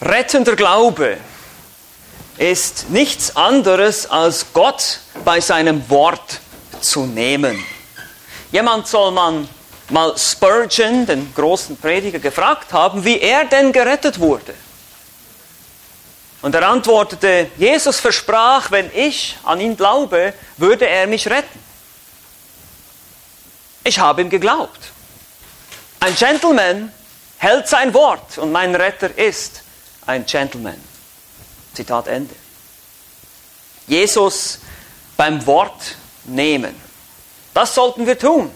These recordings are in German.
Rettender Glaube ist nichts anderes als Gott bei seinem Wort zu nehmen. Jemand soll man mal Spurgeon, den großen Prediger, gefragt haben, wie er denn gerettet wurde. Und er antwortete, Jesus versprach, wenn ich an ihn glaube, würde er mich retten. Ich habe ihm geglaubt. Ein Gentleman hält sein Wort und mein Retter ist ein Gentleman. Zitat Ende. Jesus beim Wort nehmen. Das sollten wir tun.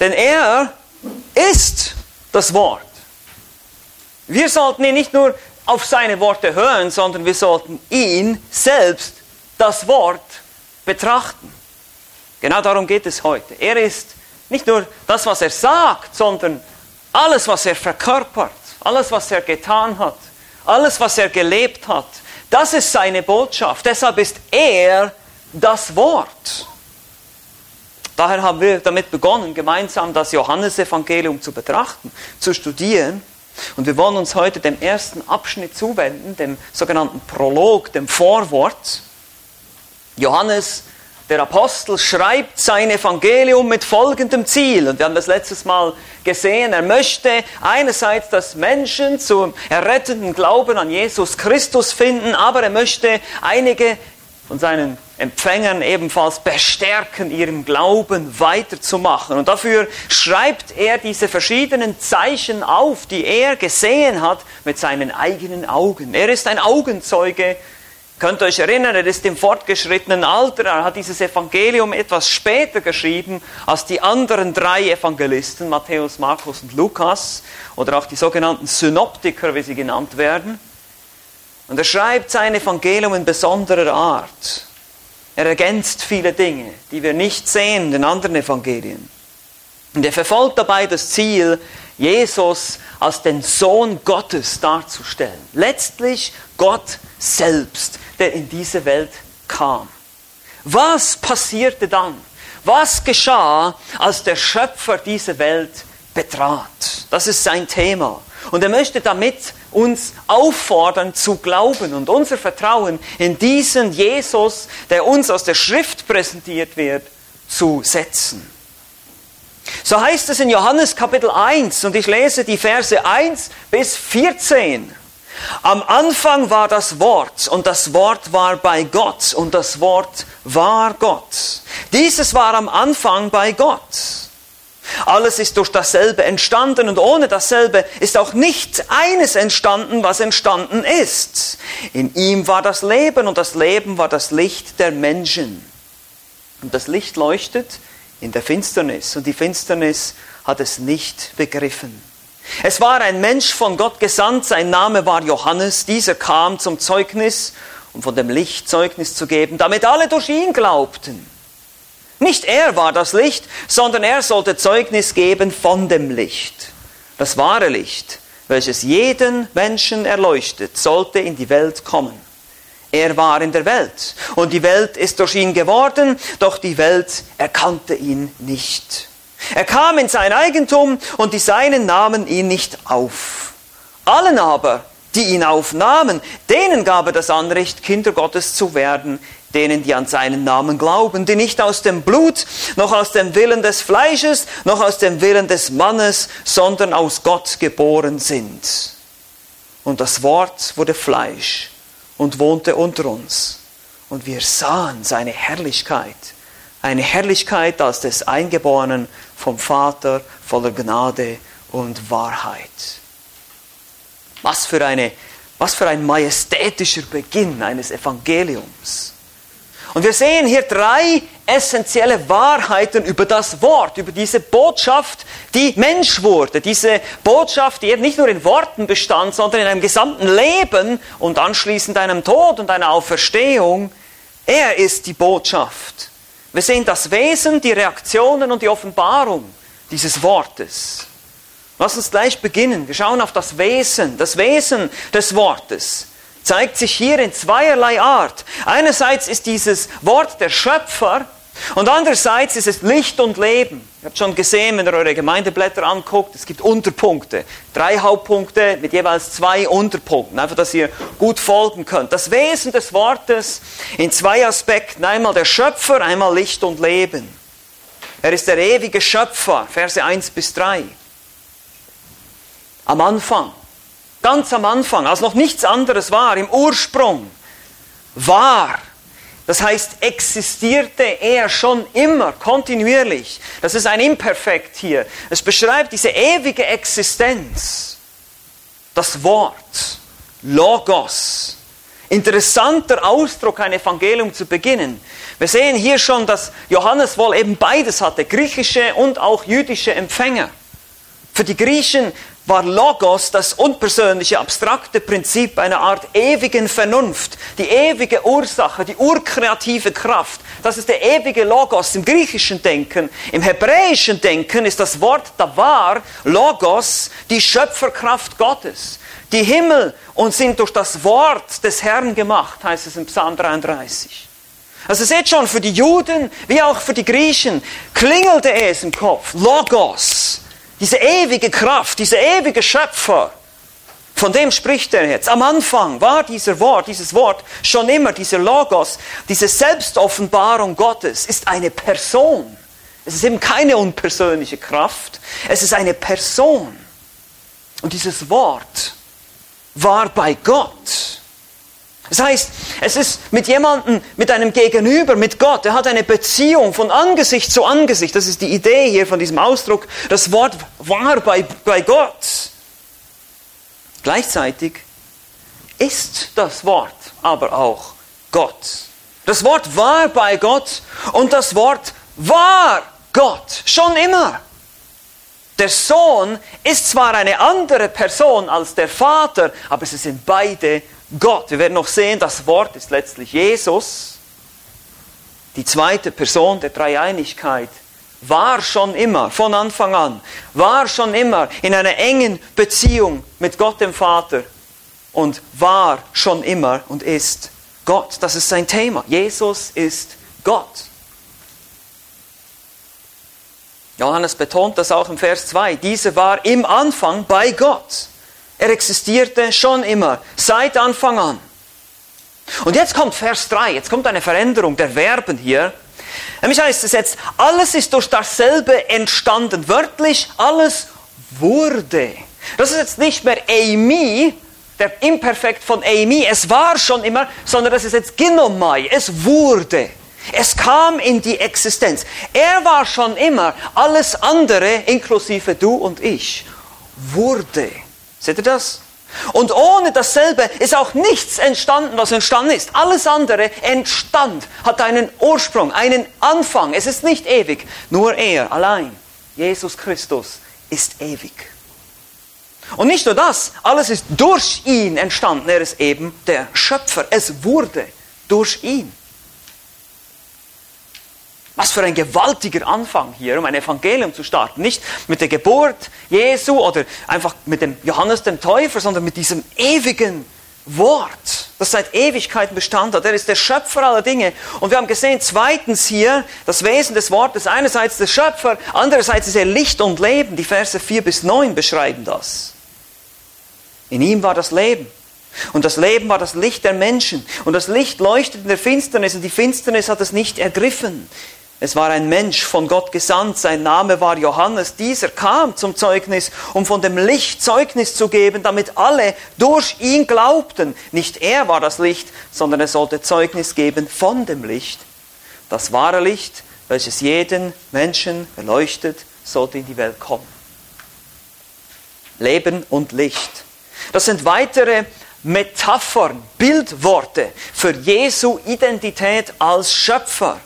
Denn er ist das Wort. Wir sollten ihn nicht nur auf seine Worte hören, sondern wir sollten ihn selbst, das Wort, betrachten. Genau darum geht es heute. Er ist nicht nur das, was er sagt, sondern alles, was er verkörpert, alles, was er getan hat, alles, was er gelebt hat. Das ist seine Botschaft. Deshalb ist er das Wort. Daher haben wir damit begonnen, gemeinsam das Johannesevangelium zu betrachten, zu studieren. Und wir wollen uns heute dem ersten Abschnitt zuwenden, dem sogenannten Prolog, dem Vorwort. Johannes der Apostel schreibt sein Evangelium mit folgendem Ziel. Und wir haben das letztes Mal gesehen. Er möchte einerseits, dass Menschen zum errettenden Glauben an Jesus Christus finden, aber er möchte einige von seinen Empfängern ebenfalls bestärken, ihren Glauben weiterzumachen. Und dafür schreibt er diese verschiedenen Zeichen auf, die er gesehen hat mit seinen eigenen Augen. Er ist ein Augenzeuge Könnt ihr euch erinnern, er ist im fortgeschrittenen Alter, er hat dieses Evangelium etwas später geschrieben als die anderen drei Evangelisten, Matthäus, Markus und Lukas, oder auch die sogenannten Synoptiker, wie sie genannt werden. Und er schreibt sein Evangelium in besonderer Art. Er ergänzt viele Dinge, die wir nicht sehen in den anderen Evangelien. Und er verfolgt dabei das Ziel, Jesus als den Sohn Gottes darzustellen. Letztlich Gott selbst, der in diese Welt kam. Was passierte dann? Was geschah, als der Schöpfer diese Welt betrat? Das ist sein Thema. Und er möchte damit uns auffordern zu glauben und unser Vertrauen in diesen Jesus, der uns aus der Schrift präsentiert wird, zu setzen. So heißt es in Johannes Kapitel 1 und ich lese die Verse 1 bis 14. Am Anfang war das Wort und das Wort war bei Gott und das Wort war Gott. Dieses war am Anfang bei Gott. Alles ist durch dasselbe entstanden und ohne dasselbe ist auch nicht eines entstanden, was entstanden ist. In ihm war das Leben und das Leben war das Licht der Menschen. Und das Licht leuchtet in der Finsternis und die Finsternis hat es nicht begriffen. Es war ein Mensch von Gott gesandt, sein Name war Johannes. Dieser kam zum Zeugnis, um von dem Licht Zeugnis zu geben, damit alle durch ihn glaubten. Nicht er war das Licht, sondern er sollte Zeugnis geben von dem Licht. Das wahre Licht, welches jeden Menschen erleuchtet, sollte in die Welt kommen. Er war in der Welt und die Welt ist durch ihn geworden, doch die Welt erkannte ihn nicht. Er kam in sein Eigentum und die Seinen nahmen ihn nicht auf. Allen aber, die ihn aufnahmen, denen gab er das Anrecht, Kinder Gottes zu werden, denen, die an seinen Namen glauben, die nicht aus dem Blut, noch aus dem Willen des Fleisches, noch aus dem Willen des Mannes, sondern aus Gott geboren sind. Und das Wort wurde Fleisch und wohnte unter uns. Und wir sahen seine Herrlichkeit, eine Herrlichkeit als des Eingeborenen vom Vater voller Gnade und Wahrheit. Was für, eine, was für ein majestätischer Beginn eines Evangeliums. Und wir sehen hier drei essentielle Wahrheiten über das Wort, über diese Botschaft, die Mensch wurde. Diese Botschaft, die eben nicht nur in Worten bestand, sondern in einem gesamten Leben und anschließend einem Tod und einer Auferstehung. Er ist die Botschaft. Wir sehen das Wesen, die Reaktionen und die Offenbarung dieses Wortes. Lass uns gleich beginnen. Wir schauen auf das Wesen, das Wesen des Wortes zeigt sich hier in zweierlei Art. Einerseits ist dieses Wort der Schöpfer und andererseits ist es Licht und Leben. Ihr habt schon gesehen, wenn ihr eure Gemeindeblätter anguckt, es gibt Unterpunkte. Drei Hauptpunkte mit jeweils zwei Unterpunkten. Einfach, dass ihr gut folgen könnt. Das Wesen des Wortes in zwei Aspekten. Einmal der Schöpfer, einmal Licht und Leben. Er ist der ewige Schöpfer. Verse 1 bis 3. Am Anfang. Ganz am Anfang, als noch nichts anderes war, im Ursprung, war das heißt, existierte er schon immer, kontinuierlich. Das ist ein Imperfekt hier. Es beschreibt diese ewige Existenz. Das Wort, Logos. Interessanter Ausdruck, ein Evangelium zu beginnen. Wir sehen hier schon, dass Johannes wohl eben beides hatte, griechische und auch jüdische Empfänger. Für die Griechen war Logos das unpersönliche, abstrakte Prinzip einer Art ewigen Vernunft, die ewige Ursache, die urkreative Kraft. Das ist der ewige Logos im griechischen Denken. Im hebräischen Denken ist das Wort Davar, Logos, die Schöpferkraft Gottes. Die Himmel und sind durch das Wort des Herrn gemacht, heißt es im Psalm 33. Also seht schon, für die Juden wie auch für die Griechen klingelte es im Kopf. Logos. Diese ewige Kraft, dieser ewige Schöpfer, von dem spricht er jetzt. Am Anfang war dieser Wort, dieses Wort schon immer, dieser Logos, diese Selbstoffenbarung Gottes ist eine Person. Es ist eben keine unpersönliche Kraft, es ist eine Person. Und dieses Wort war bei Gott. Das heißt, es ist mit jemandem, mit einem Gegenüber, mit Gott. Er hat eine Beziehung von Angesicht zu Angesicht. Das ist die Idee hier von diesem Ausdruck. Das Wort war bei, bei Gott. Gleichzeitig ist das Wort aber auch Gott. Das Wort war bei Gott und das Wort war Gott. Schon immer. Der Sohn ist zwar eine andere Person als der Vater, aber sie sind beide Gott. Wir werden noch sehen, das Wort ist letztlich Jesus. Die zweite Person der Dreieinigkeit war schon immer, von Anfang an, war schon immer in einer engen Beziehung mit Gott dem Vater und war schon immer und ist Gott. Das ist sein Thema. Jesus ist Gott. Johannes betont das auch im Vers 2. Diese war im Anfang bei Gott. Er existierte schon immer, seit Anfang an. Und jetzt kommt Vers 3, jetzt kommt eine Veränderung der Verben hier. Nämlich heißt es jetzt, alles ist durch dasselbe entstanden. Wörtlich, alles wurde. Das ist jetzt nicht mehr Amy, der Imperfekt von Amy, es war schon immer, sondern das ist jetzt Ginomai, es wurde. Es kam in die Existenz. Er war schon immer, alles andere, inklusive du und ich, wurde. Seht ihr das? Und ohne dasselbe ist auch nichts entstanden, was entstanden ist. Alles andere entstand, hat einen Ursprung, einen Anfang. Es ist nicht ewig. Nur er allein, Jesus Christus, ist ewig. Und nicht nur das, alles ist durch ihn entstanden. Er ist eben der Schöpfer. Es wurde durch ihn. Was für ein gewaltiger Anfang hier, um ein Evangelium zu starten. Nicht mit der Geburt Jesu oder einfach mit dem Johannes dem Täufer, sondern mit diesem ewigen Wort, das seit Ewigkeiten Bestand hat. Er ist der Schöpfer aller Dinge. Und wir haben gesehen, zweitens hier, das Wesen des Wortes, einerseits der Schöpfer, andererseits ist er Licht und Leben. Die Verse 4 bis 9 beschreiben das. In ihm war das Leben. Und das Leben war das Licht der Menschen. Und das Licht leuchtet in der Finsternis und die Finsternis hat es nicht ergriffen. Es war ein Mensch von Gott gesandt, sein Name war Johannes. Dieser kam zum Zeugnis, um von dem Licht Zeugnis zu geben, damit alle durch ihn glaubten. Nicht er war das Licht, sondern er sollte Zeugnis geben von dem Licht. Das wahre Licht, welches jeden Menschen erleuchtet, sollte in die Welt kommen. Leben und Licht. Das sind weitere Metaphern, Bildworte für Jesu Identität als Schöpfer.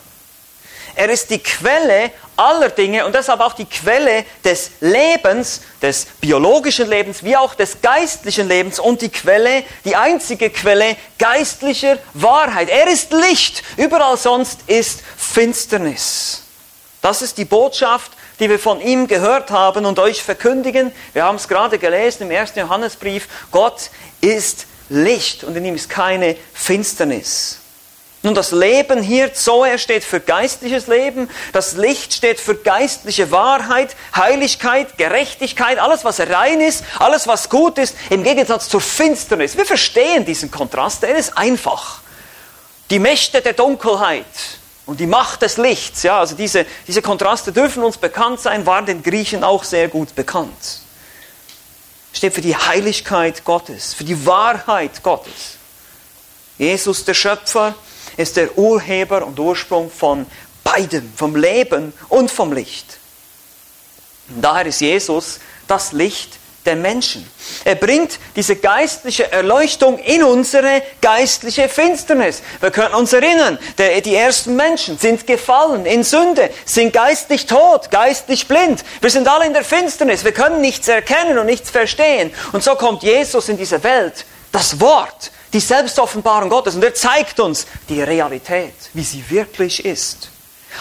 Er ist die Quelle aller Dinge und deshalb auch die Quelle des Lebens, des biologischen Lebens, wie auch des geistlichen Lebens und die Quelle, die einzige Quelle geistlicher Wahrheit. Er ist Licht, überall sonst ist Finsternis. Das ist die Botschaft, die wir von ihm gehört haben und euch verkündigen. Wir haben es gerade gelesen im ersten Johannesbrief. Gott ist Licht und in ihm ist keine Finsternis. Nun, das Leben hier, Zoe steht für geistliches Leben, das Licht steht für geistliche Wahrheit, Heiligkeit, Gerechtigkeit, alles, was rein ist, alles, was gut ist, im Gegensatz zur Finsternis. Wir verstehen diesen Kontrast, der ist einfach. Die Mächte der Dunkelheit und die Macht des Lichts, ja, also diese, diese Kontraste dürfen uns bekannt sein, waren den Griechen auch sehr gut bekannt. Steht für die Heiligkeit Gottes, für die Wahrheit Gottes. Jesus, der Schöpfer, ist der Urheber und Ursprung von beidem, vom Leben und vom Licht. Und daher ist Jesus das Licht der Menschen. Er bringt diese geistliche Erleuchtung in unsere geistliche Finsternis. Wir können uns erinnern, die ersten Menschen sind gefallen in Sünde, sind geistlich tot, geistlich blind. Wir sind alle in der Finsternis. Wir können nichts erkennen und nichts verstehen. Und so kommt Jesus in diese Welt, das Wort, die Selbstoffenbarung Gottes. Und er zeigt uns die Realität, wie sie wirklich ist.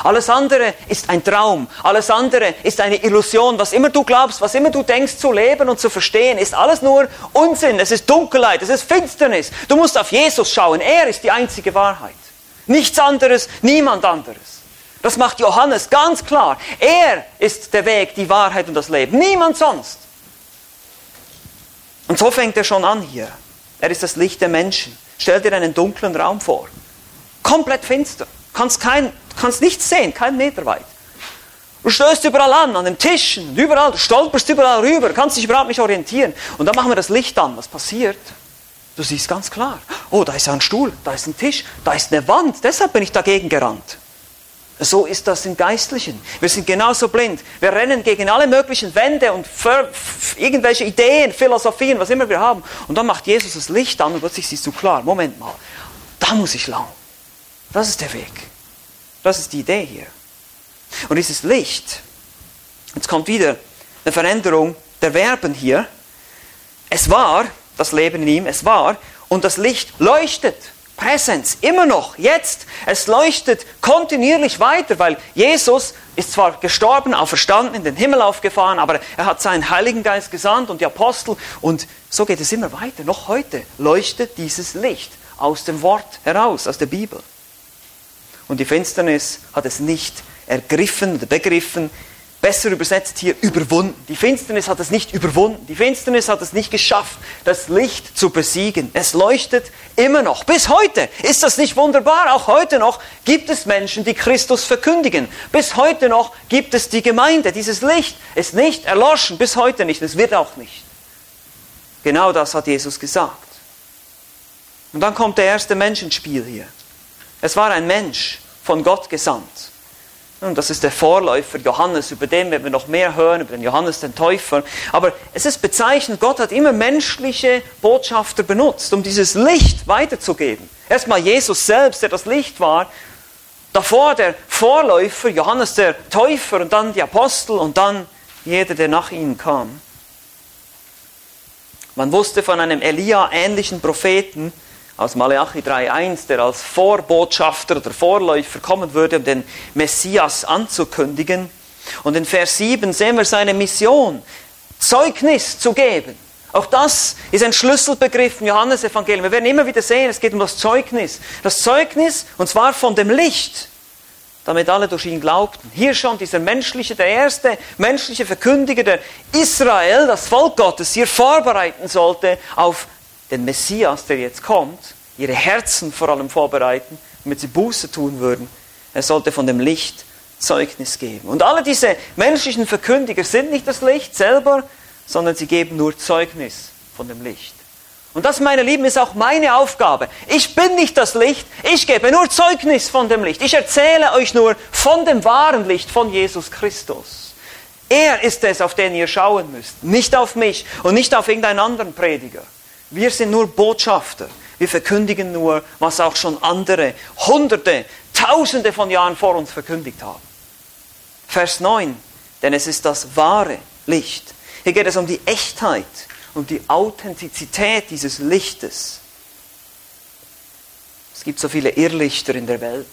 Alles andere ist ein Traum, alles andere ist eine Illusion. Was immer du glaubst, was immer du denkst zu leben und zu verstehen, ist alles nur Unsinn. Es ist Dunkelheit, es ist Finsternis. Du musst auf Jesus schauen. Er ist die einzige Wahrheit. Nichts anderes, niemand anderes. Das macht Johannes ganz klar. Er ist der Weg, die Wahrheit und das Leben. Niemand sonst. Und so fängt er schon an hier. Er ist das Licht der Menschen. Stell dir einen dunklen Raum vor. Komplett finster. Kannst, kein, kannst nichts sehen, keinen Meter weit. Du stößt überall an, an den Tischen, überall, du stolperst überall rüber, kannst dich überhaupt nicht orientieren. Und dann machen wir das Licht an. Was passiert? Du siehst ganz klar, oh, da ist ein Stuhl, da ist ein Tisch, da ist eine Wand. Deshalb bin ich dagegen gerannt. So ist das im Geistlichen. Wir sind genauso blind. Wir rennen gegen alle möglichen Wände und irgendwelche Ideen, Philosophien, was immer wir haben. Und dann macht Jesus das Licht an und plötzlich siehst du klar, Moment mal, da muss ich lang. Das ist der Weg. Das ist die Idee hier. Und dieses Licht, jetzt kommt wieder eine Veränderung der Verben hier. Es war, das Leben in ihm, es war, und das Licht leuchtet. Präsenz, immer noch, jetzt. Es leuchtet kontinuierlich weiter, weil Jesus ist zwar gestorben, auferstanden, in den Himmel aufgefahren, aber er hat seinen Heiligen Geist gesandt und die Apostel und so geht es immer weiter. Noch heute leuchtet dieses Licht aus dem Wort heraus, aus der Bibel. Und die Finsternis hat es nicht ergriffen oder begriffen, besser übersetzt hier überwunden. Die Finsternis hat es nicht überwunden. Die Finsternis hat es nicht geschafft, das Licht zu besiegen. Es leuchtet immer noch. Bis heute ist das nicht wunderbar. Auch heute noch gibt es Menschen, die Christus verkündigen. Bis heute noch gibt es die Gemeinde. Dieses Licht ist nicht erloschen. Bis heute nicht. Es wird auch nicht. Genau das hat Jesus gesagt. Und dann kommt der erste Mensch ins Spiel hier. Es war ein Mensch von Gott gesandt. Und das ist der Vorläufer Johannes, über den werden wir noch mehr hören, über den Johannes den Täufer. Aber es ist bezeichnend, Gott hat immer menschliche Botschafter benutzt, um dieses Licht weiterzugeben. Erstmal Jesus selbst, der das Licht war, davor der Vorläufer, Johannes der Täufer und dann die Apostel und dann jeder, der nach ihnen kam. Man wusste von einem Elia-ähnlichen Propheten, aus Malachi 3.1, der als Vorbotschafter oder Vorläufer kommen würde, um den Messias anzukündigen. Und in Vers 7 sehen wir seine Mission, Zeugnis zu geben. Auch das ist ein Schlüsselbegriff im Johannesevangelium. Wir werden immer wieder sehen, es geht um das Zeugnis. Das Zeugnis, und zwar von dem Licht, damit alle durch ihn glaubten. Hier schon dieser menschliche, der erste menschliche Verkündiger, der Israel, das Volk Gottes, hier vorbereiten sollte auf den Messias, der jetzt kommt, ihre Herzen vor allem vorbereiten, damit sie Buße tun würden. Er sollte von dem Licht Zeugnis geben. Und alle diese menschlichen Verkündiger sind nicht das Licht selber, sondern sie geben nur Zeugnis von dem Licht. Und das, meine Lieben, ist auch meine Aufgabe. Ich bin nicht das Licht, ich gebe nur Zeugnis von dem Licht. Ich erzähle euch nur von dem wahren Licht, von Jesus Christus. Er ist es, auf den ihr schauen müsst, nicht auf mich und nicht auf irgendeinen anderen Prediger. Wir sind nur Botschafter. Wir verkündigen nur, was auch schon andere, Hunderte, Tausende von Jahren vor uns verkündigt haben. Vers 9, denn es ist das wahre Licht. Hier geht es um die Echtheit, um die Authentizität dieses Lichtes. Es gibt so viele Irrlichter in der Welt,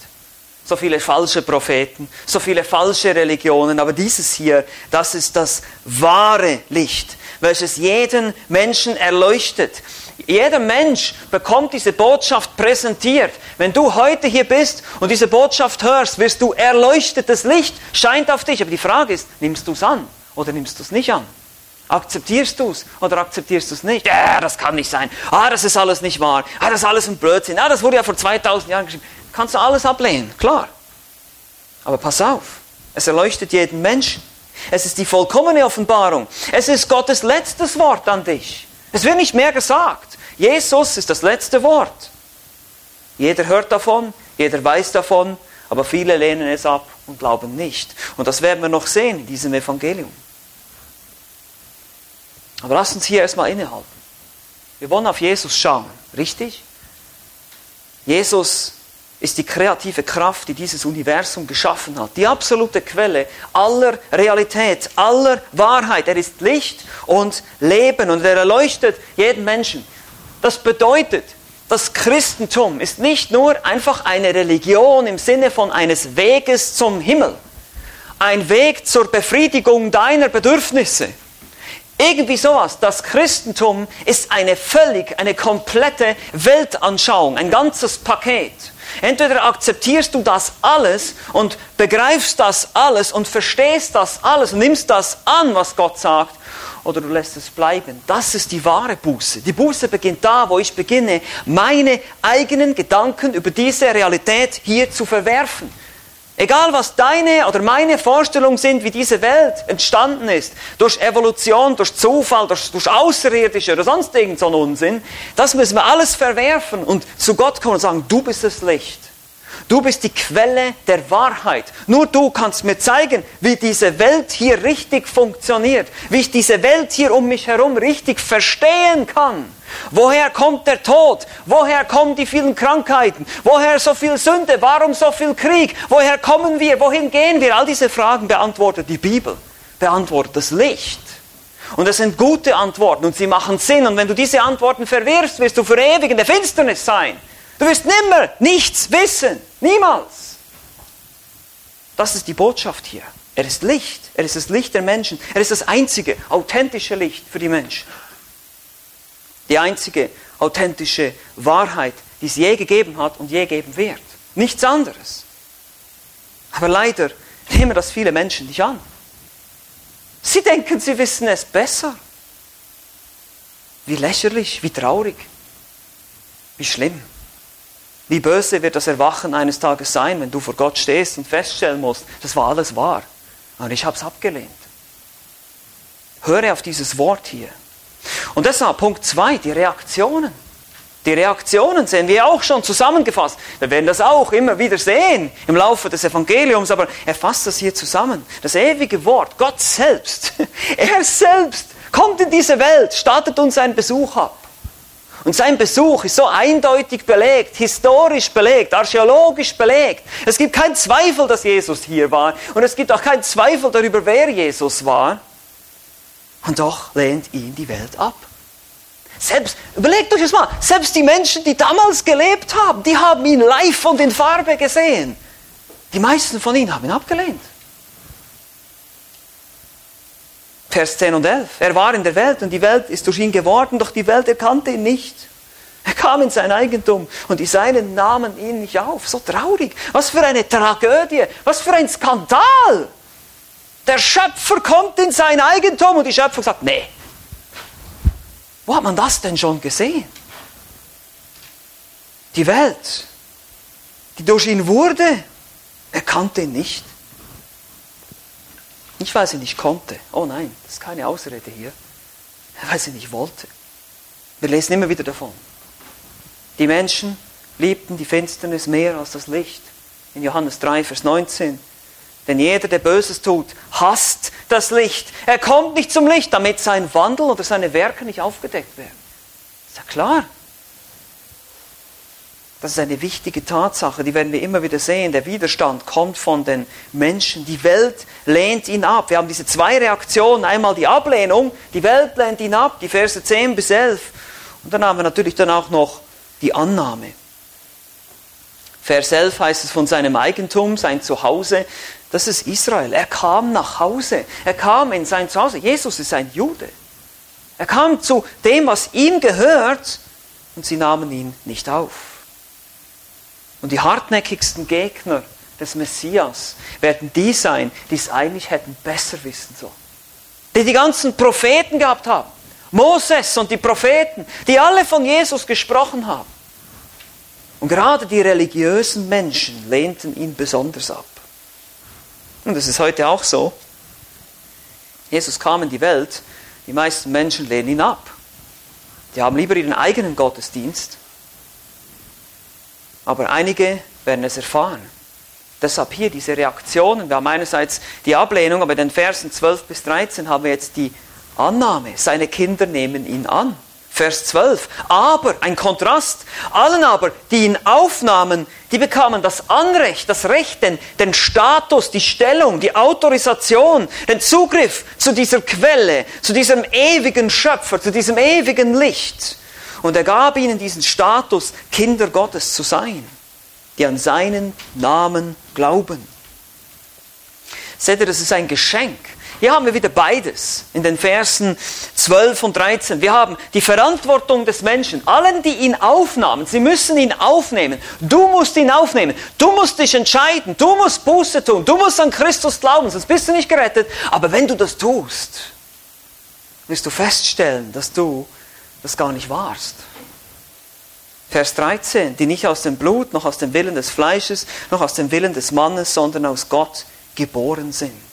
so viele falsche Propheten, so viele falsche Religionen, aber dieses hier, das ist das wahre Licht. Welches jeden Menschen erleuchtet. Jeder Mensch bekommt diese Botschaft präsentiert. Wenn du heute hier bist und diese Botschaft hörst, wirst du erleuchtet. Das Licht scheint auf dich. Aber die Frage ist, nimmst du es an oder nimmst du es nicht an? Akzeptierst du es oder akzeptierst du es nicht? Ja, das kann nicht sein. Ah, das ist alles nicht wahr. Ah, das ist alles ein Blödsinn. Ah, das wurde ja vor 2000 Jahren geschrieben. Kannst du alles ablehnen, klar. Aber pass auf, es erleuchtet jeden Menschen. Es ist die vollkommene Offenbarung. Es ist Gottes letztes Wort an dich. Es wird nicht mehr gesagt. Jesus ist das letzte Wort. Jeder hört davon, jeder weiß davon, aber viele lehnen es ab und glauben nicht. Und das werden wir noch sehen in diesem Evangelium. Aber lass uns hier erstmal innehalten. Wir wollen auf Jesus schauen, richtig? Jesus ist die kreative Kraft, die dieses Universum geschaffen hat. Die absolute Quelle aller Realität, aller Wahrheit. Er ist Licht und Leben und er erleuchtet jeden Menschen. Das bedeutet, das Christentum ist nicht nur einfach eine Religion im Sinne von eines Weges zum Himmel, ein Weg zur Befriedigung deiner Bedürfnisse. Irgendwie sowas. Das Christentum ist eine völlig, eine komplette Weltanschauung, ein ganzes Paket. Entweder akzeptierst du das alles und begreifst das alles und verstehst das alles und nimmst das an, was Gott sagt, oder du lässt es bleiben. Das ist die wahre Buße. Die Buße beginnt da, wo ich beginne, meine eigenen Gedanken über diese Realität hier zu verwerfen. Egal was deine oder meine Vorstellungen sind, wie diese Welt entstanden ist, durch Evolution, durch Zufall, durch, durch Außerirdische oder sonst irgend so einen Unsinn, das müssen wir alles verwerfen und zu Gott kommen und sagen, du bist das Licht. Du bist die Quelle der Wahrheit. Nur du kannst mir zeigen, wie diese Welt hier richtig funktioniert, wie ich diese Welt hier um mich herum richtig verstehen kann. Woher kommt der Tod? Woher kommen die vielen Krankheiten? Woher so viel Sünde? Warum so viel Krieg? Woher kommen wir? Wohin gehen wir? All diese Fragen beantwortet die Bibel, beantwortet das Licht. Und das sind gute Antworten und sie machen Sinn. Und wenn du diese Antworten verwirfst, wirst du für ewig in der Finsternis sein. Du wirst nimmer nichts wissen. Niemals. Das ist die Botschaft hier. Er ist Licht. Er ist das Licht der Menschen. Er ist das einzige authentische Licht für die Menschen die einzige authentische Wahrheit, die es je gegeben hat und je geben wird. Nichts anderes. Aber leider nehmen das viele Menschen nicht an. Sie denken, sie wissen es besser. Wie lächerlich, wie traurig, wie schlimm. Wie böse wird das Erwachen eines Tages sein, wenn du vor Gott stehst und feststellen musst, das war alles wahr. Und ich habe es abgelehnt. Höre auf dieses Wort hier. Und deshalb Punkt 2, die Reaktionen. Die Reaktionen sehen wir auch schon zusammengefasst. Wir werden das auch immer wieder sehen im Laufe des Evangeliums, aber er fasst das hier zusammen. Das ewige Wort, Gott selbst, er selbst kommt in diese Welt, startet uns einen Besuch ab. Und sein Besuch ist so eindeutig belegt, historisch belegt, archäologisch belegt. Es gibt keinen Zweifel, dass Jesus hier war. Und es gibt auch keinen Zweifel darüber, wer Jesus war. Und doch lehnt ihn die Welt ab. Selbst, überlegt euch das mal, selbst die Menschen, die damals gelebt haben, die haben ihn live und in Farbe gesehen. Die meisten von ihnen haben ihn abgelehnt. Vers 10 und 11. Er war in der Welt und die Welt ist durch ihn geworden, doch die Welt erkannte ihn nicht. Er kam in sein Eigentum und die Seinen nahmen ihn nicht auf. So traurig. Was für eine Tragödie. Was für ein Skandal. Der Schöpfer kommt in sein Eigentum und die Schöpfung sagt, nee. Wo hat man das denn schon gesehen? Die Welt, die durch ihn wurde, erkannte ihn nicht. Nicht, weil sie nicht konnte. Oh nein, das ist keine Ausrede hier. Weil sie nicht wollte. Wir lesen immer wieder davon. Die Menschen liebten die Finsternis mehr als das Licht. In Johannes 3, Vers 19. Denn jeder, der Böses tut, hasst das Licht. Er kommt nicht zum Licht, damit sein Wandel oder seine Werke nicht aufgedeckt werden. Ist ja klar. Das ist eine wichtige Tatsache, die werden wir immer wieder sehen. Der Widerstand kommt von den Menschen. Die Welt lehnt ihn ab. Wir haben diese zwei Reaktionen. Einmal die Ablehnung, die Welt lehnt ihn ab, die Verse 10 bis 11. Und dann haben wir natürlich dann auch noch die Annahme. Vers 11 heißt es von seinem Eigentum, sein Zuhause. Das ist Israel. Er kam nach Hause. Er kam in sein Zuhause. Jesus ist ein Jude. Er kam zu dem, was ihm gehört, und sie nahmen ihn nicht auf. Und die hartnäckigsten Gegner des Messias werden die sein, die es eigentlich hätten besser wissen sollen. Die die ganzen Propheten gehabt haben. Moses und die Propheten, die alle von Jesus gesprochen haben. Und gerade die religiösen Menschen lehnten ihn besonders ab. Und das ist heute auch so. Jesus kam in die Welt, die meisten Menschen lehnen ihn ab. Die haben lieber ihren eigenen Gottesdienst. Aber einige werden es erfahren. Deshalb hier diese Reaktionen. Wir haben einerseits die Ablehnung, aber in den Versen 12 bis 13 haben wir jetzt die Annahme. Seine Kinder nehmen ihn an. Vers 12. Aber, ein Kontrast, allen aber, die ihn aufnahmen, die bekamen das Anrecht, das Recht, den, den Status, die Stellung, die Autorisation, den Zugriff zu dieser Quelle, zu diesem ewigen Schöpfer, zu diesem ewigen Licht. Und er gab ihnen diesen Status, Kinder Gottes zu sein, die an seinen Namen glauben. Seht ihr, das ist ein Geschenk. Hier haben wir wieder beides in den Versen 12 und 13. Wir haben die Verantwortung des Menschen. Allen, die ihn aufnahmen, sie müssen ihn aufnehmen. Du musst ihn aufnehmen. Du musst dich entscheiden. Du musst Buße tun. Du musst an Christus glauben, sonst bist du nicht gerettet. Aber wenn du das tust, wirst du feststellen, dass du das gar nicht warst. Vers 13, die nicht aus dem Blut, noch aus dem Willen des Fleisches, noch aus dem Willen des Mannes, sondern aus Gott geboren sind.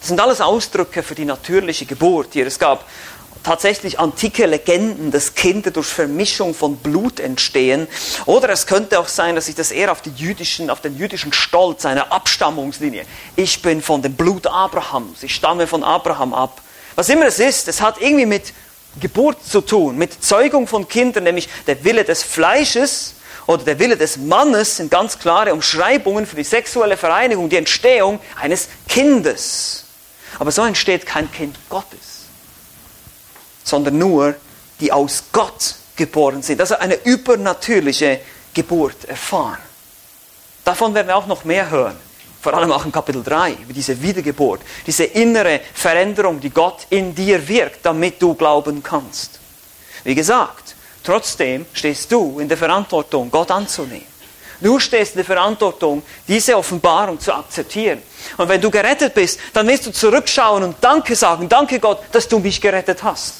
Das sind alles Ausdrücke für die natürliche Geburt hier. Es gab tatsächlich antike Legenden, dass Kinder durch Vermischung von Blut entstehen. Oder es könnte auch sein, dass sich das eher auf, jüdischen, auf den jüdischen Stolz, eine Abstammungslinie. Ich bin von dem Blut Abrahams, ich stamme von Abraham ab. Was immer es ist, es hat irgendwie mit Geburt zu tun, mit Zeugung von Kindern, nämlich der Wille des Fleisches oder der Wille des Mannes sind ganz klare Umschreibungen für die sexuelle Vereinigung, die Entstehung eines Kindes. Aber so entsteht kein Kind Gottes, sondern nur die aus Gott geboren sind. Also eine übernatürliche Geburt erfahren. Davon werden wir auch noch mehr hören. Vor allem auch in Kapitel 3, über diese Wiedergeburt, diese innere Veränderung, die Gott in dir wirkt, damit du glauben kannst. Wie gesagt, trotzdem stehst du in der Verantwortung, Gott anzunehmen. Du stehst in der Verantwortung, diese Offenbarung zu akzeptieren. Und wenn du gerettet bist, dann wirst du zurückschauen und Danke sagen. Danke Gott, dass du mich gerettet hast.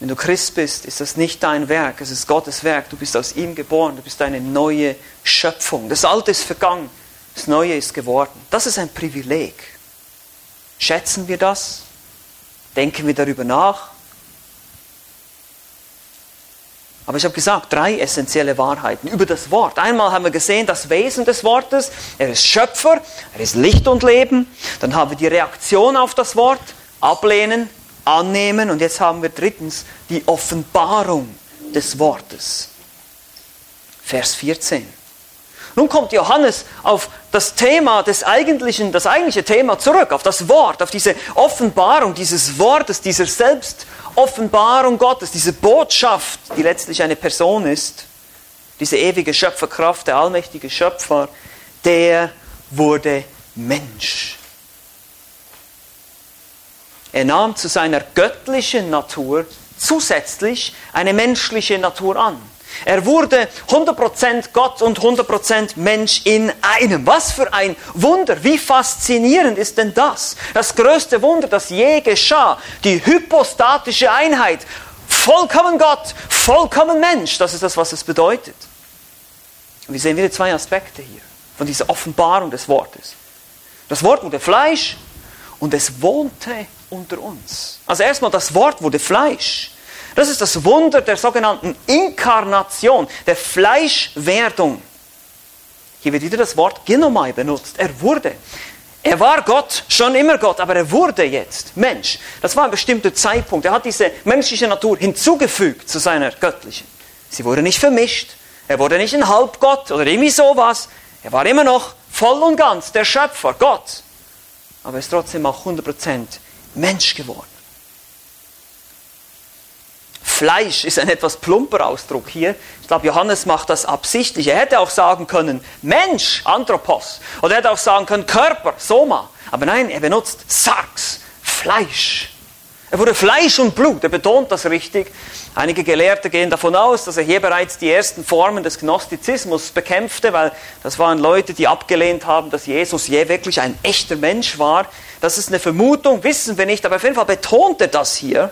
Wenn du Christ bist, ist das nicht dein Werk, es ist Gottes Werk. Du bist aus ihm geboren, du bist eine neue Schöpfung. Das Alte ist vergangen, das Neue ist geworden. Das ist ein Privileg. Schätzen wir das? Denken wir darüber nach? Aber ich habe gesagt, drei essentielle Wahrheiten über das Wort. Einmal haben wir gesehen, das Wesen des Wortes. Er ist Schöpfer, er ist Licht und Leben. Dann haben wir die Reaktion auf das Wort, ablehnen, annehmen. Und jetzt haben wir drittens die Offenbarung des Wortes. Vers 14. Nun kommt Johannes auf das Thema des eigentlichen, das eigentliche Thema zurück, auf das Wort, auf diese Offenbarung dieses Wortes, dieser Selbst Offenbarung Gottes, diese Botschaft, die letztlich eine Person ist, diese ewige Schöpferkraft, der allmächtige Schöpfer, der wurde Mensch. Er nahm zu seiner göttlichen Natur zusätzlich eine menschliche Natur an. Er wurde 100% Gott und 100% Mensch in einem. Was für ein Wunder, wie faszinierend ist denn das? Das größte Wunder, das je geschah, die hypostatische Einheit. Vollkommen Gott, vollkommen Mensch, das ist das, was es bedeutet. Und wir sehen wieder zwei Aspekte hier von dieser Offenbarung des Wortes. Das Wort wurde Fleisch und es wohnte unter uns. Also erstmal, das Wort wurde Fleisch. Das ist das Wunder der sogenannten Inkarnation, der Fleischwerdung. Hier wird wieder das Wort Genomai benutzt. Er wurde. Er war Gott, schon immer Gott, aber er wurde jetzt Mensch. Das war ein bestimmter Zeitpunkt. Er hat diese menschliche Natur hinzugefügt zu seiner göttlichen. Sie wurde nicht vermischt. Er wurde nicht ein Halbgott oder irgendwie sowas. Er war immer noch voll und ganz der Schöpfer, Gott. Aber er ist trotzdem auch 100% Mensch geworden Fleisch ist ein etwas plumper Ausdruck hier. Ich glaube, Johannes macht das absichtlich. Er hätte auch sagen können Mensch, Anthropos. Oder er hätte auch sagen können Körper, Soma. Aber nein, er benutzt Sarx, Fleisch. Er wurde Fleisch und Blut, er betont das richtig. Einige Gelehrte gehen davon aus, dass er hier bereits die ersten Formen des Gnostizismus bekämpfte, weil das waren Leute, die abgelehnt haben, dass Jesus je wirklich ein echter Mensch war. Das ist eine Vermutung, wissen wir nicht, aber auf jeden Fall betont er das hier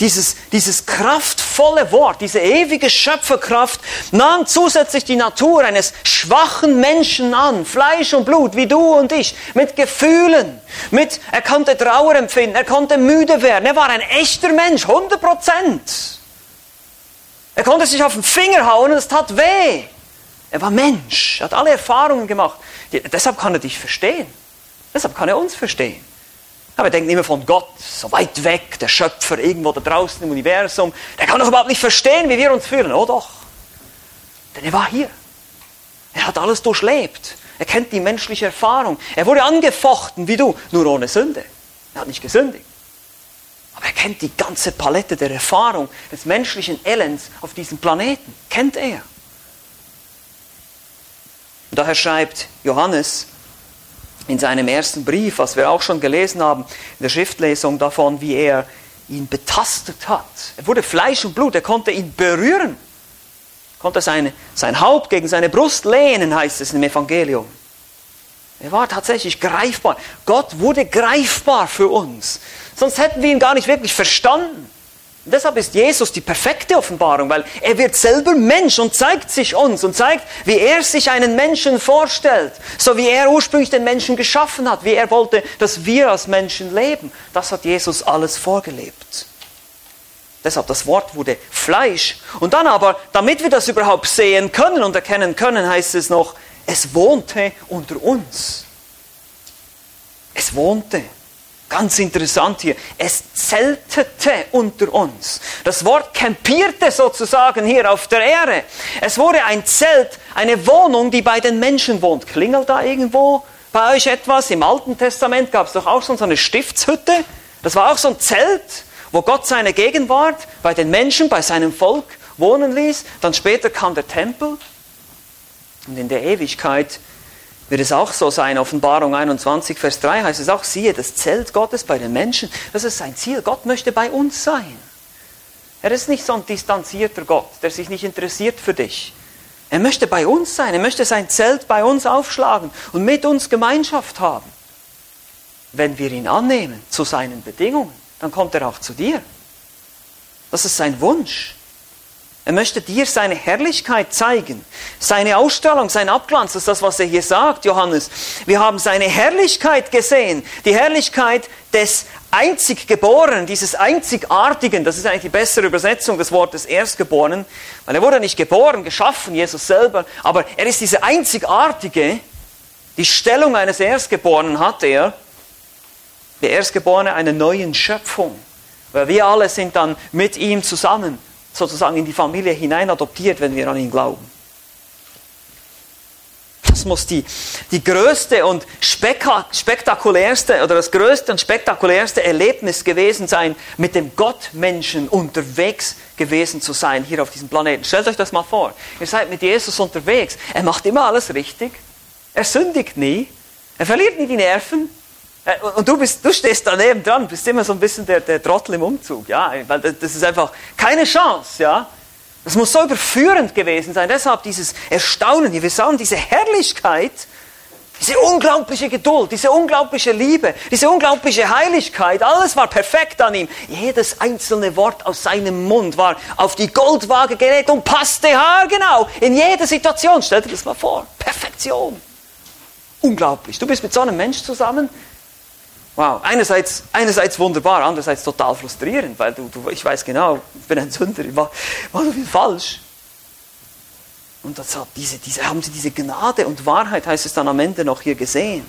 dieses, dieses kraftvolle Wort, diese ewige Schöpferkraft nahm zusätzlich die Natur eines schwachen Menschen an, Fleisch und Blut, wie du und ich, mit Gefühlen, mit, er konnte Trauer empfinden, er konnte müde werden, er war ein echter Mensch, 100 Prozent. Er konnte sich auf den Finger hauen und es tat weh. Er war Mensch, er hat alle Erfahrungen gemacht. Deshalb kann er dich verstehen. Deshalb kann er uns verstehen. Aber wir denken immer von Gott, so weit weg, der Schöpfer irgendwo da draußen im Universum. Der kann doch überhaupt nicht verstehen, wie wir uns fühlen. Oh doch. Denn er war hier. Er hat alles durchlebt. Er kennt die menschliche Erfahrung. Er wurde angefochten wie du, nur ohne Sünde. Er hat nicht gesündigt. Aber er kennt die ganze Palette der Erfahrung des menschlichen Elends auf diesem Planeten. Kennt er. Und daher schreibt Johannes, in seinem ersten Brief, was wir auch schon gelesen haben, in der Schriftlesung davon, wie er ihn betastet hat. Er wurde Fleisch und Blut, er konnte ihn berühren, konnte seine, sein Haupt gegen seine Brust lehnen, heißt es im Evangelium. Er war tatsächlich greifbar. Gott wurde greifbar für uns. Sonst hätten wir ihn gar nicht wirklich verstanden. Deshalb ist Jesus die perfekte Offenbarung, weil er wird selber Mensch und zeigt sich uns und zeigt, wie er sich einen Menschen vorstellt, so wie er ursprünglich den Menschen geschaffen hat, wie er wollte, dass wir als Menschen leben. Das hat Jesus alles vorgelebt. Deshalb das Wort wurde Fleisch. Und dann aber, damit wir das überhaupt sehen können und erkennen können, heißt es noch, es wohnte unter uns. Es wohnte. Ganz interessant hier. Es zeltete unter uns. Das Wort campierte sozusagen hier auf der Erde. Es wurde ein Zelt, eine Wohnung, die bei den Menschen wohnt. Klingelt da irgendwo bei euch etwas? Im Alten Testament gab es doch auch so eine Stiftshütte. Das war auch so ein Zelt, wo Gott seine Gegenwart bei den Menschen, bei seinem Volk wohnen ließ. Dann später kam der Tempel. Und in der Ewigkeit wird es auch so sein. Offenbarung 21, Vers 3 heißt es auch, siehe, das Zelt Gottes bei den Menschen, das ist sein Ziel. Gott möchte bei uns sein. Er ist nicht so ein distanzierter Gott, der sich nicht interessiert für dich. Er möchte bei uns sein, er möchte sein Zelt bei uns aufschlagen und mit uns Gemeinschaft haben. Wenn wir ihn annehmen zu seinen Bedingungen, dann kommt er auch zu dir. Das ist sein Wunsch. Er möchte dir seine Herrlichkeit zeigen, seine Ausstrahlung, sein Abglanz, das ist das, was er hier sagt, Johannes. Wir haben seine Herrlichkeit gesehen, die Herrlichkeit des Einziggeborenen, dieses Einzigartigen, das ist eigentlich die bessere Übersetzung des Wortes Erstgeboren, weil er wurde nicht geboren, geschaffen, Jesus selber, aber er ist diese Einzigartige, die Stellung eines Erstgeborenen hat er, der Erstgeborene einer neuen Schöpfung, weil wir alle sind dann mit ihm zusammen sozusagen in die Familie hinein adoptiert, wenn wir an ihn glauben. Das muss die, die größte und spektakulärste oder das größte und spektakulärste Erlebnis gewesen sein, mit dem Gottmenschen unterwegs gewesen zu sein hier auf diesem Planeten. Stellt euch das mal vor. Ihr seid mit Jesus unterwegs. Er macht immer alles richtig. Er sündigt nie. Er verliert nie die Nerven. Äh, und du, bist, du stehst daneben dran, bist immer so ein bisschen der, der Trottel im Umzug, ja, weil das ist einfach keine Chance, ja. Das muss so überführend gewesen sein. Deshalb dieses Erstaunen. Wir sahen diese Herrlichkeit, diese unglaubliche Geduld, diese unglaubliche Liebe, diese unglaubliche Heiligkeit. Alles war perfekt an ihm. Jedes einzelne Wort aus seinem Mund war auf die Goldwaage gelegt und passte haargenau in jede Situation. Stell dir das mal vor. Perfektion. Unglaublich. Du bist mit so einem Mensch zusammen, Wow, einerseits, einerseits wunderbar, andererseits total frustrierend, weil du, du, ich weiß genau, ich bin ein Sünder, ich mache so viel falsch. Und deshalb diese, diese, haben sie diese Gnade und Wahrheit, heißt es dann am Ende noch hier gesehen.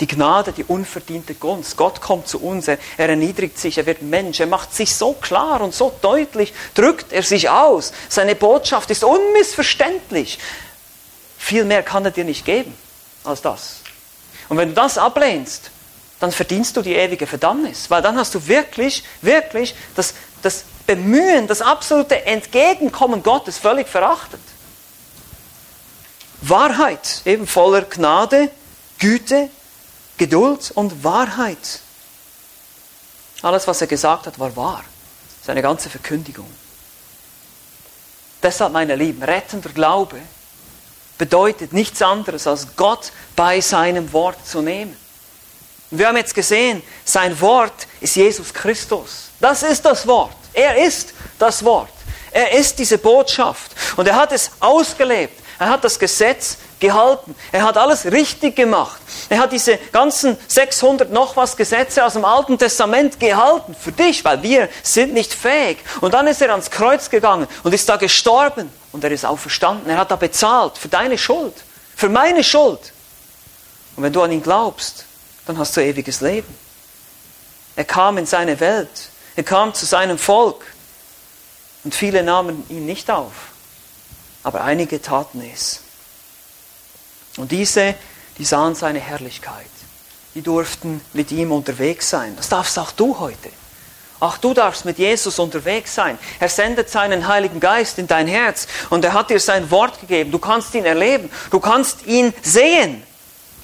Die Gnade, die unverdiente Gunst. Gott kommt zu uns, er, er erniedrigt sich, er wird Mensch, er macht sich so klar und so deutlich, drückt er sich aus. Seine Botschaft ist unmissverständlich. Viel mehr kann er dir nicht geben als das. Und wenn du das ablehnst, dann verdienst du die ewige Verdammnis. Weil dann hast du wirklich, wirklich das, das Bemühen, das absolute Entgegenkommen Gottes völlig verachtet. Wahrheit, eben voller Gnade, Güte, Geduld und Wahrheit. Alles, was er gesagt hat, war wahr. Seine ganze Verkündigung. Deshalb, meine Lieben, rettender Glaube bedeutet nichts anderes, als Gott bei seinem Wort zu nehmen. Und wir haben jetzt gesehen, sein Wort ist Jesus Christus. Das ist das Wort. Er ist das Wort. Er ist diese Botschaft. Und er hat es ausgelebt. Er hat das Gesetz gehalten. Er hat alles richtig gemacht. Er hat diese ganzen 600 noch was Gesetze aus dem Alten Testament gehalten für dich, weil wir sind nicht fähig. Und dann ist er ans Kreuz gegangen und ist da gestorben und er ist auferstanden. Er hat da bezahlt für deine Schuld, für meine Schuld. Und wenn du an ihn glaubst, dann hast du ewiges Leben. Er kam in seine Welt. Er kam zu seinem Volk. Und viele nahmen ihn nicht auf. Aber einige taten es. Und diese, die sahen seine Herrlichkeit. Die durften mit ihm unterwegs sein. Das darfst auch du heute. Auch du darfst mit Jesus unterwegs sein. Er sendet seinen Heiligen Geist in dein Herz und er hat dir sein Wort gegeben. Du kannst ihn erleben. Du kannst ihn sehen.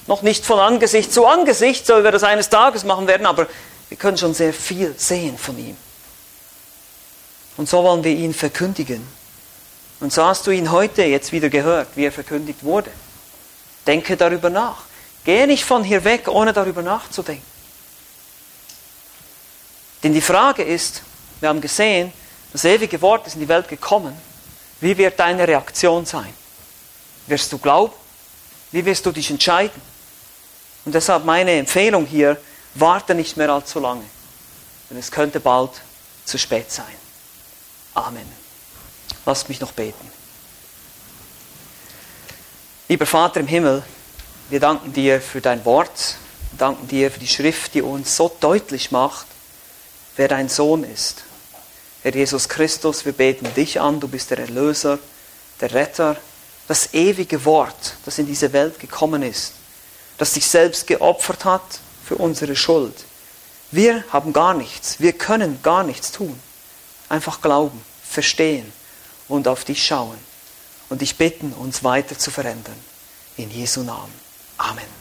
Noch nicht von Angesicht zu Angesicht, so wie wir das eines Tages machen werden, aber wir können schon sehr viel sehen von ihm. Und so wollen wir ihn verkündigen. Und so hast du ihn heute jetzt wieder gehört, wie er verkündigt wurde. Denke darüber nach. Gehe nicht von hier weg, ohne darüber nachzudenken. Denn die Frage ist, wir haben gesehen, das ewige Wort ist in die Welt gekommen. Wie wird deine Reaktion sein? Wirst du glauben? Wie wirst du dich entscheiden? Und deshalb meine Empfehlung hier, warte nicht mehr allzu lange, denn es könnte bald zu spät sein. Amen. Lasst mich noch beten. Lieber Vater im Himmel, wir danken dir für dein Wort, wir danken dir für die Schrift, die uns so deutlich macht, wer dein Sohn ist. Herr Jesus Christus, wir beten dich an, du bist der Erlöser, der Retter, das ewige Wort, das in diese Welt gekommen ist, das sich selbst geopfert hat für unsere Schuld. Wir haben gar nichts, wir können gar nichts tun. Einfach glauben, verstehen und auf dich schauen und dich bitten, uns weiter zu verändern. In Jesu Namen. Amen.